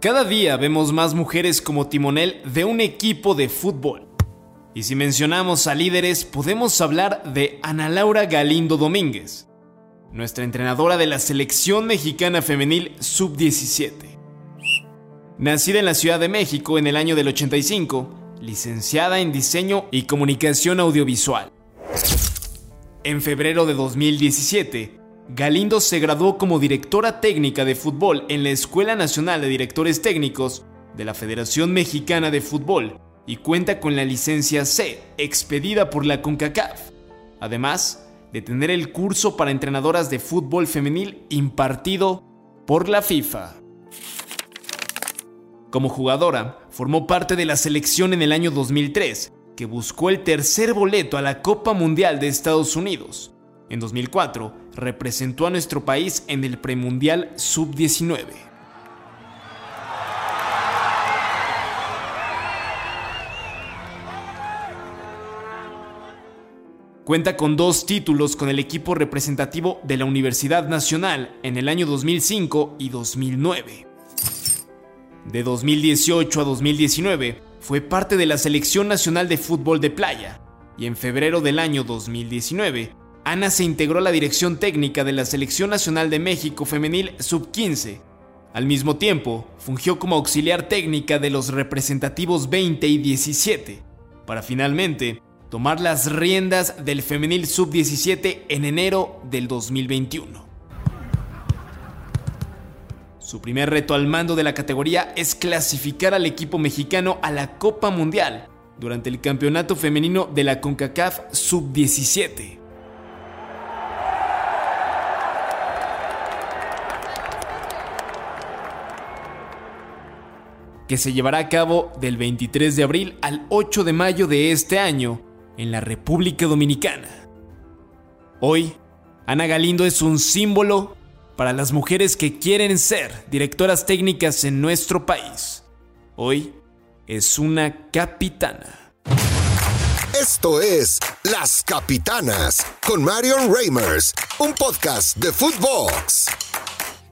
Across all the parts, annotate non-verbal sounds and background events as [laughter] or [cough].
Cada día vemos más mujeres como timonel de un equipo de fútbol. Y si mencionamos a líderes, podemos hablar de Ana Laura Galindo Domínguez, nuestra entrenadora de la selección mexicana femenil sub-17. Nacida en la Ciudad de México en el año del 85, licenciada en diseño y comunicación audiovisual. En febrero de 2017, Galindo se graduó como directora técnica de fútbol en la Escuela Nacional de Directores Técnicos de la Federación Mexicana de Fútbol y cuenta con la licencia C, expedida por la CONCACAF, además de tener el curso para entrenadoras de fútbol femenil impartido por la FIFA. Como jugadora, formó parte de la selección en el año 2003, que buscó el tercer boleto a la Copa Mundial de Estados Unidos. En 2004, representó a nuestro país en el premundial sub-19. Cuenta con dos títulos con el equipo representativo de la Universidad Nacional en el año 2005 y 2009. De 2018 a 2019 fue parte de la Selección Nacional de Fútbol de Playa y en febrero del año 2019 Ana se integró a la dirección técnica de la Selección Nacional de México Femenil Sub-15. Al mismo tiempo, fungió como auxiliar técnica de los representativos 20 y 17, para finalmente tomar las riendas del Femenil Sub-17 en enero del 2021. Su primer reto al mando de la categoría es clasificar al equipo mexicano a la Copa Mundial durante el Campeonato Femenino de la CONCACAF Sub-17. Que se llevará a cabo del 23 de abril al 8 de mayo de este año en la República Dominicana. Hoy, Ana Galindo es un símbolo para las mujeres que quieren ser directoras técnicas en nuestro país. Hoy es una capitana. Esto es Las Capitanas con Marion Reimers, un podcast de Footbox.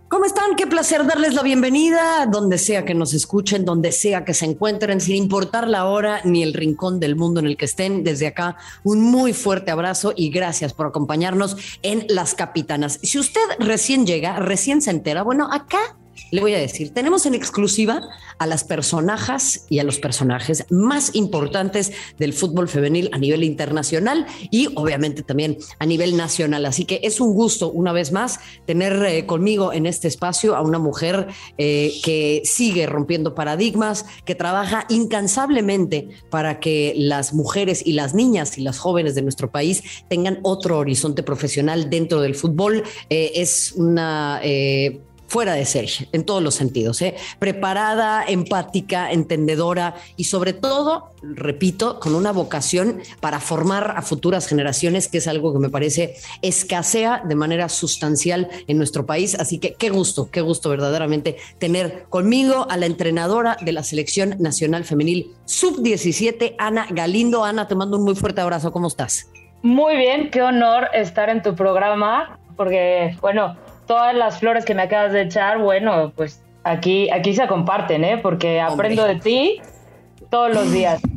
¿Cómo están? Qué placer darles la bienvenida, donde sea que nos escuchen, donde sea que se encuentren, sin importar la hora ni el rincón del mundo en el que estén. Desde acá, un muy fuerte abrazo y gracias por acompañarnos en Las Capitanas. Si usted recién llega, recién se entera, bueno, acá le voy a decir, tenemos en exclusiva a las personajes y a los personajes más importantes del fútbol femenil a nivel internacional y obviamente también a nivel nacional. Así que es un gusto una vez más tener eh, conmigo en este espacio a una mujer eh, que sigue rompiendo paradigmas, que trabaja incansablemente para que las mujeres y las niñas y las jóvenes de nuestro país tengan otro horizonte profesional dentro del fútbol. Eh, es una fuera de serie, en todos los sentidos, ¿eh? preparada, empática, entendedora y sobre todo, repito, con una vocación para formar a futuras generaciones, que es algo que me parece escasea de manera sustancial en nuestro país. Así que qué gusto, qué gusto verdaderamente tener conmigo a la entrenadora de la Selección Nacional Femenil Sub-17, Ana Galindo. Ana, te mando un muy fuerte abrazo, ¿cómo estás? Muy bien, qué honor estar en tu programa, porque, bueno, todas las flores que me acabas de echar, bueno, pues aquí, aquí se comparten, ¿eh? Porque aprendo de ti todos los días. [laughs]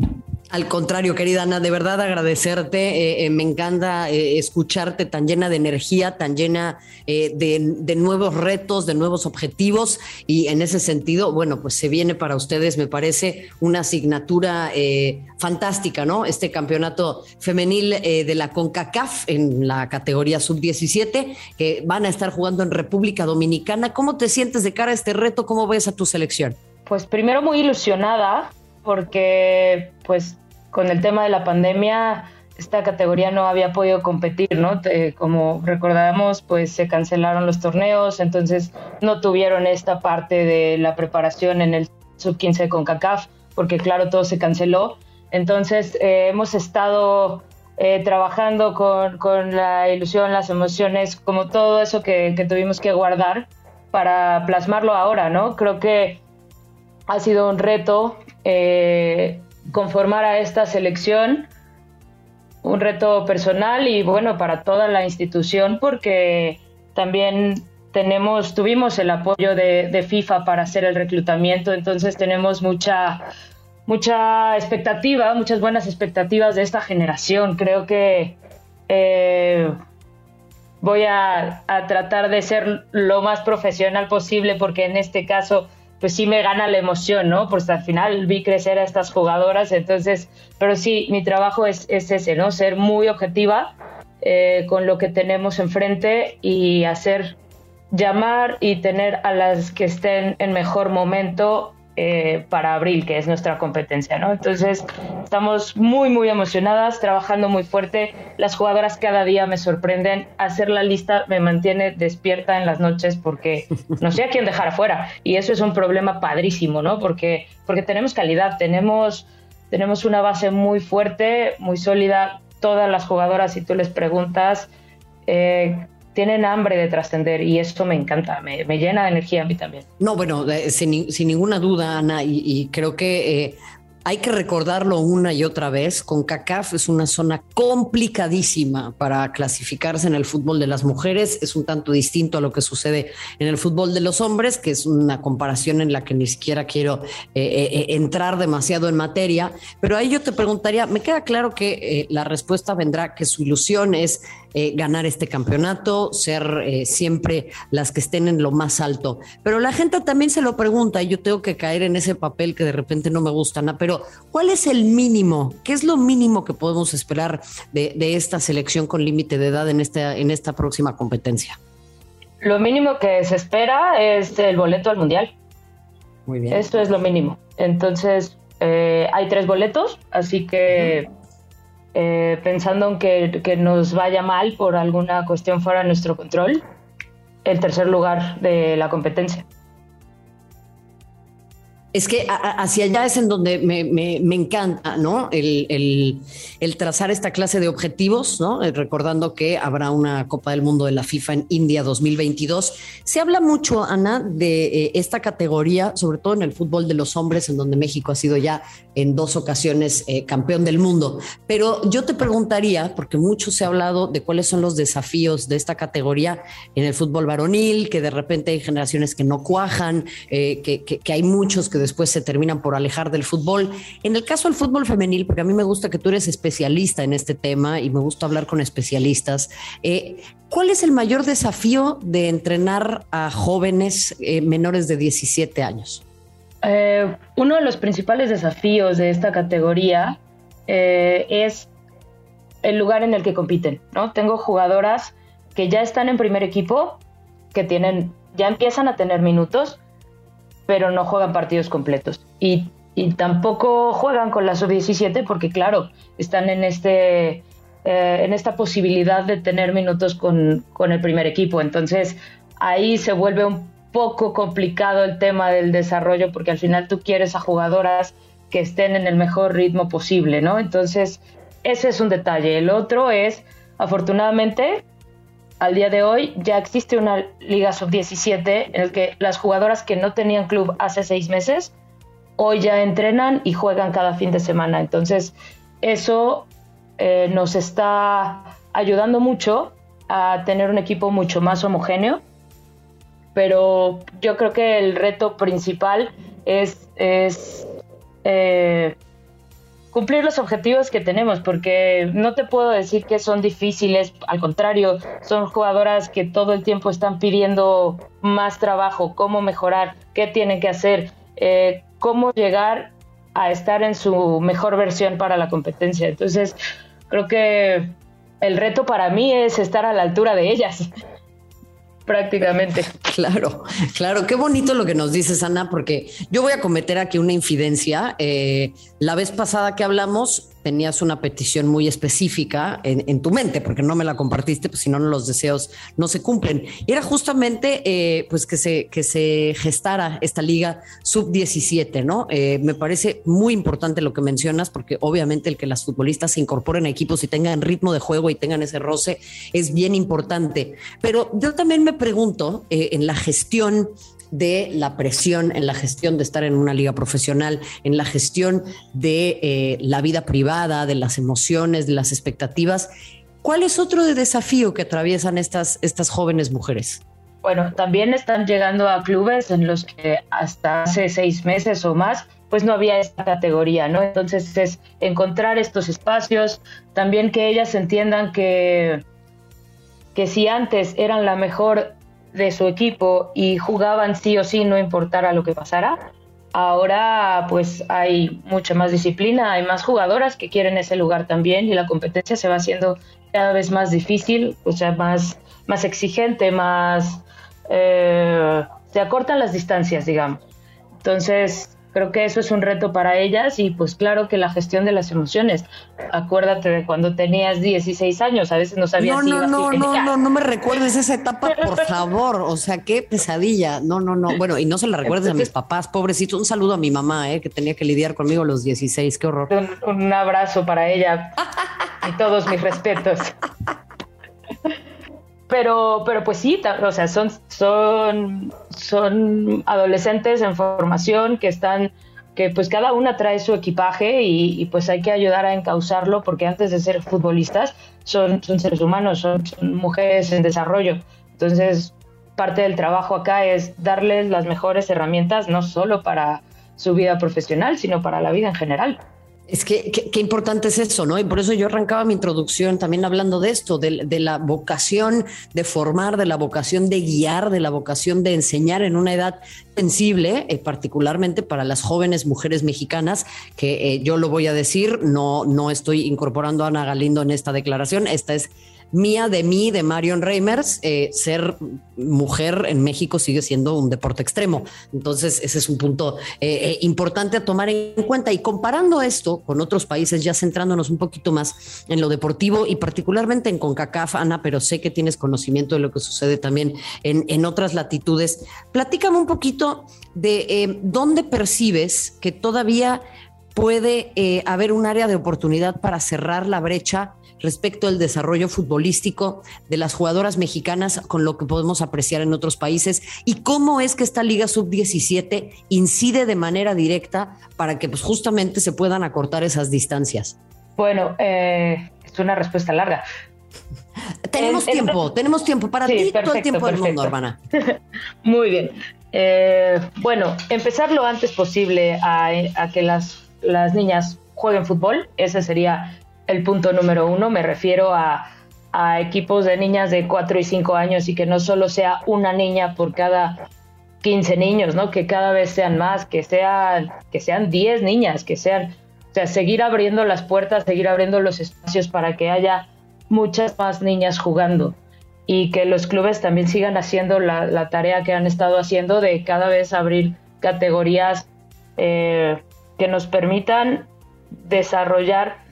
Al contrario, querida Ana, de verdad agradecerte. Eh, eh, me encanta eh, escucharte tan llena de energía, tan llena de, nuevos retos, de nuevos objetivos. Y en ese sentido, bueno, pues se viene para ustedes, me parece, una asignatura fantástica, ¿no? Este campeonato femenil de la CONCACAF en la categoría sub-17, que van a estar jugando en República Dominicana. ¿Cómo te sientes de cara a este reto? ¿Cómo ves a tu selección? Pues primero muy ilusionada porque pues con el tema de la pandemia esta categoría no había podido competir, ¿no? como recordábamos, pues se cancelaron los torneos, entonces no tuvieron esta parte de la preparación en el sub-15 con CACAF, porque claro, todo se canceló. Entonces eh, hemos estado eh, trabajando con, la ilusión, las emociones, como todo eso que, que tuvimos que guardar para plasmarlo ahora, ¿no? Creo que ha sido un reto eh, conformar a esta selección, un reto personal y bueno, para toda la institución, porque también tenemos, tuvimos el apoyo de, FIFA para hacer el reclutamiento, entonces tenemos mucha, mucha expectativa, muchas buenas expectativas de esta generación. Creo que eh, voy a, tratar de ser lo más profesional posible porque en este caso pues sí me gana la emoción, ¿no? Porque al final vi crecer a estas jugadoras, entonces, pero sí, mi trabajo es, es ese, ¿no? Ser muy objetiva eh, con lo que tenemos enfrente y hacer llamar y tener a las que estén en mejor momento eh, para abril, que es nuestra competencia, ¿no? Entonces, estamos muy, muy emocionadas, trabajando muy fuerte. Las jugadoras cada día me sorprenden. Hacer la lista me mantiene despierta en las noches porque [laughs] no sé a quién dejar afuera. Y eso es un problema padrísimo, ¿no? Porque, porque tenemos calidad, tenemos, tenemos una base muy fuerte, muy sólida. Todas las jugadoras, si tú les preguntas, eh, tienen hambre de trascender y esto me encanta, me, llena de energía a mí también. No, bueno, sin, sin ninguna duda, Ana, y, creo que eh, hay que recordarlo una y otra vez, con CACAF es una zona complicadísima para clasificarse en el fútbol de las mujeres, es un tanto distinto a lo que sucede en el fútbol de los hombres, que es una comparación en la que ni siquiera quiero eh, eh, entrar demasiado en materia, pero ahí yo te preguntaría, me queda claro que la respuesta vendrá que su ilusión es ganar este campeonato, ser siempre las que estén en lo más alto, pero la gente también se lo pregunta y yo tengo que caer en ese papel que de repente no me gusta, Ana, pero ¿cuál es el mínimo? ¿Qué es lo mínimo que podemos esperar de, esta selección con límite de edad en esta, en esta próxima competencia? Lo mínimo que se espera es el boleto al Mundial. Muy bien. Esto es lo mínimo. Entonces, eh, hay tres boletos, así que eh, pensando en que, que, nos vaya mal por alguna cuestión fuera de nuestro control, el tercer lugar de la competencia. Es que hacia allá es en donde me, encanta, ¿no? El, trazar esta clase de objetivos, ¿no? Eh, recordando que habrá una Copa del Mundo de la FIFA en India 2022. Se habla mucho, Ana, de eh, esta categoría, sobre todo en el fútbol de los hombres, en donde México ha sido ya en dos ocasiones eh, campeón del mundo. Pero yo te preguntaría, porque mucho se ha hablado de cuáles son los desafíos de esta categoría en el fútbol varonil, que de repente hay generaciones que no cuajan, que, que hay muchos que después se terminan por alejar del fútbol. En el caso del fútbol femenil, porque a mí me gusta que tú eres especialista en este tema y me gusta hablar con especialistas, eh, ¿cuál es el mayor desafío de entrenar a jóvenes eh, menores de 17 años? Eh, uno de los principales desafíos de esta categoría es el lugar en el que compiten, ¿no? Tengo jugadoras que ya están en primer equipo, que tienen, ya empiezan a tener minutos, pero no juegan partidos completos. Y, tampoco juegan con la sub-17 porque, claro, están en, este, eh, en esta posibilidad de tener minutos con, con el primer equipo. Entonces, ahí se vuelve un poco complicado el tema del desarrollo porque al final tú quieres a jugadoras que estén en el mejor ritmo posible, ¿no? Entonces, ese es un detalle. El otro es, afortunadamente, al día de hoy ya existe una liga sub-17 en el que las jugadoras que no tenían club hace seis meses hoy ya entrenan y juegan cada fin de semana. Entonces eso eh, nos está ayudando mucho a tener un equipo mucho más homogéneo. Pero yo creo que el reto principal es, es eh, cumplir los objetivos que tenemos, porque no te puedo decir que son difíciles, al contrario, son jugadoras que todo el tiempo están pidiendo más trabajo, cómo mejorar, qué tienen que hacer, eh, cómo llegar a estar en su mejor versión para la competencia. Entonces, creo que el reto para mí es estar a la altura de ellas [laughs] prácticamente. [laughs] Claro, claro, qué bonito lo que nos dices, Ana, porque yo voy a cometer aquí una infidencia. Eh, la vez pasada que hablamos, tenías una petición muy específica en, tu mente, porque no me la compartiste, pues si no, los deseos no se cumplen. era justamente eh, pues que se, que se gestara esta liga sub-17, ¿no? Eh, me parece muy importante lo que mencionas, porque obviamente el que las futbolistas se incorporen a equipos y tengan ritmo de juego y tengan ese roce es bien importante. Pero yo también me pregunto eh, en la gestión de la presión en la gestión de estar en una liga profesional, en la gestión de eh, la vida privada, de las emociones, de las expectativas. ¿Cuál es otro desafío que atraviesan estas, estas jóvenes mujeres? bueno, también están llegando a clubes en los que hasta hace seis meses o más, pues no había esta categoría, ¿no? Entonces es encontrar estos espacios, también que ellas entiendan que, que si antes eran la mejor de su equipo y jugaban sí o sí, no importara lo que pasara, ahora pues hay mucha más disciplina, hay más jugadoras que quieren ese lugar también y la competencia se va haciendo cada vez más difícil, o sea, más, más exigente, más... Eh, se acortan las distancias, digamos. Entonces, Creo que eso es un reto para ellas y pues claro que la gestión de las emociones. Acuérdate de cuando tenías 16 años, a veces no sabías no, si no, no, no, no, no me recuerdes esa etapa, por [laughs] favor. O sea, qué pesadilla. No, no, no. Bueno, y no se la recuerdes a mis papás, pobrecitos. Un saludo a mi mamá, eh, que tenía que lidiar conmigo a los 16. Qué horror. Un, un abrazo para ella y todos mis respetos. [laughs] Pero, pero pues sí, o sea, son, son, son adolescentes en formación que están, que pues cada una trae su equipaje y, pues hay que ayudar a encauzarlo porque antes de ser futbolistas son, seres humanos, son mujeres en desarrollo. Entonces, parte del trabajo acá es darles las mejores herramientas, no solo para su vida profesional, sino para la vida en general. Es que qué importante es eso, ¿no? Y por eso yo arrancaba mi introducción también hablando de esto, de, la vocación de formar, de la vocación de guiar, de la vocación de enseñar en una edad sensible, eh, particularmente para las jóvenes mujeres mexicanas, que eh, yo lo voy a decir, no, no estoy incorporando a Ana Galindo en esta declaración, esta es mía de mí, de Marion Reimers, eh, ser mujer en México sigue siendo un deporte extremo. Entonces, ese es un punto eh, eh, importante a tomar en cuenta. Y comparando esto con otros países, ya centrándonos un poquito más en lo deportivo y particularmente en CONCACAF, Ana, pero sé que tienes conocimiento de lo que sucede también en, en otras latitudes. Platícame un poquito de dónde percibes que todavía puede haber un área de oportunidad para cerrar la brecha respecto al desarrollo futbolístico de las jugadoras mexicanas con lo que podemos apreciar en otros países y cómo es que esta Liga Sub-17 incide de manera directa para que pues, justamente se puedan acortar esas distancias. Bueno, eh, es una respuesta larga. [laughs] Tenemos tiempo, tenemos tiempo para ti todo el tiempo del mundo, hermana. [laughs] Muy bien. Eh, bueno, empezar lo antes posible a, a que las, las niñas jueguen fútbol, ese sería el punto número uno. Me refiero a, equipos de niñas de 4 y 5 años y que no solo sea una niña por cada 15 niños, ¿no? Que cada vez sean más, que sean, que sean 10 niñas, que sean, o sea, seguir abriendo las puertas, seguir abriendo los espacios para que haya muchas más niñas jugando y que los clubes también sigan haciendo la, tarea que han estado haciendo de cada vez abrir categorías eh, que nos permitan desarrollar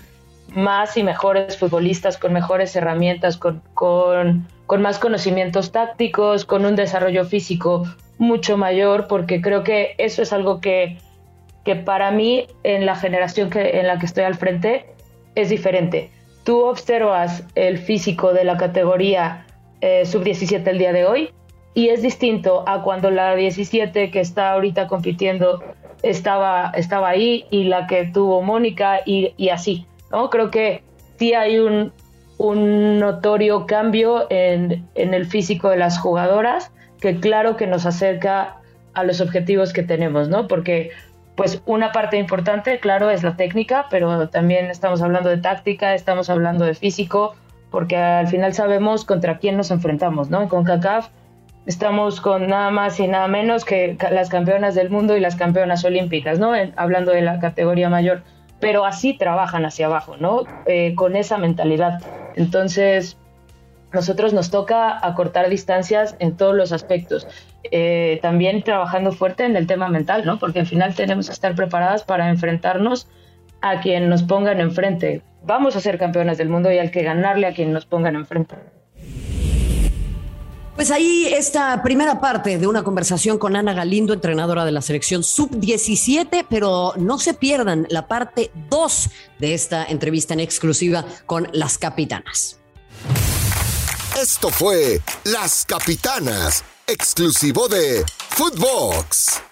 más y mejores futbolistas, con mejores herramientas, con, con, más conocimientos tácticos, con un desarrollo físico mucho mayor, porque creo que eso es algo que, que para mí, en la generación que, en la que estoy al frente, es diferente. Tú observas el físico de la categoría eh, sub-17 el día de hoy y es distinto a cuando la 17 que está ahorita compitiendo estaba, estaba ahí y la que tuvo Mónica y así. ¿No? Creo que sí hay un, notorio cambio en, el físico de las jugadoras que claro que nos acerca a los objetivos que tenemos, ¿no? Porque pues una parte importante, claro, es la técnica, pero también estamos hablando de táctica, estamos hablando de físico, porque al final sabemos contra quién nos enfrentamos, ¿no? Con CACAF estamos con nada más y nada menos que las campeonas del mundo y las campeonas olímpicas, ¿no? hablando de la categoría mayor pero así trabajan hacia abajo, ¿no? Eh, con esa mentalidad. Entonces, nosotros nos toca acortar distancias en todos los aspectos. Eh, también trabajando fuerte en el tema mental, ¿no? Porque al final tenemos que estar preparadas para enfrentarnos a quien nos pongan enfrente. Vamos a ser campeonas del mundo y hay que ganarle a quien nos pongan enfrente. Pues ahí esta primera parte de una conversación con Ana Galindo, entrenadora de la selección sub-17, pero no se pierdan la parte 2 de esta entrevista en exclusiva con las capitanas. Esto fue Las Capitanas, exclusivo de Footbox.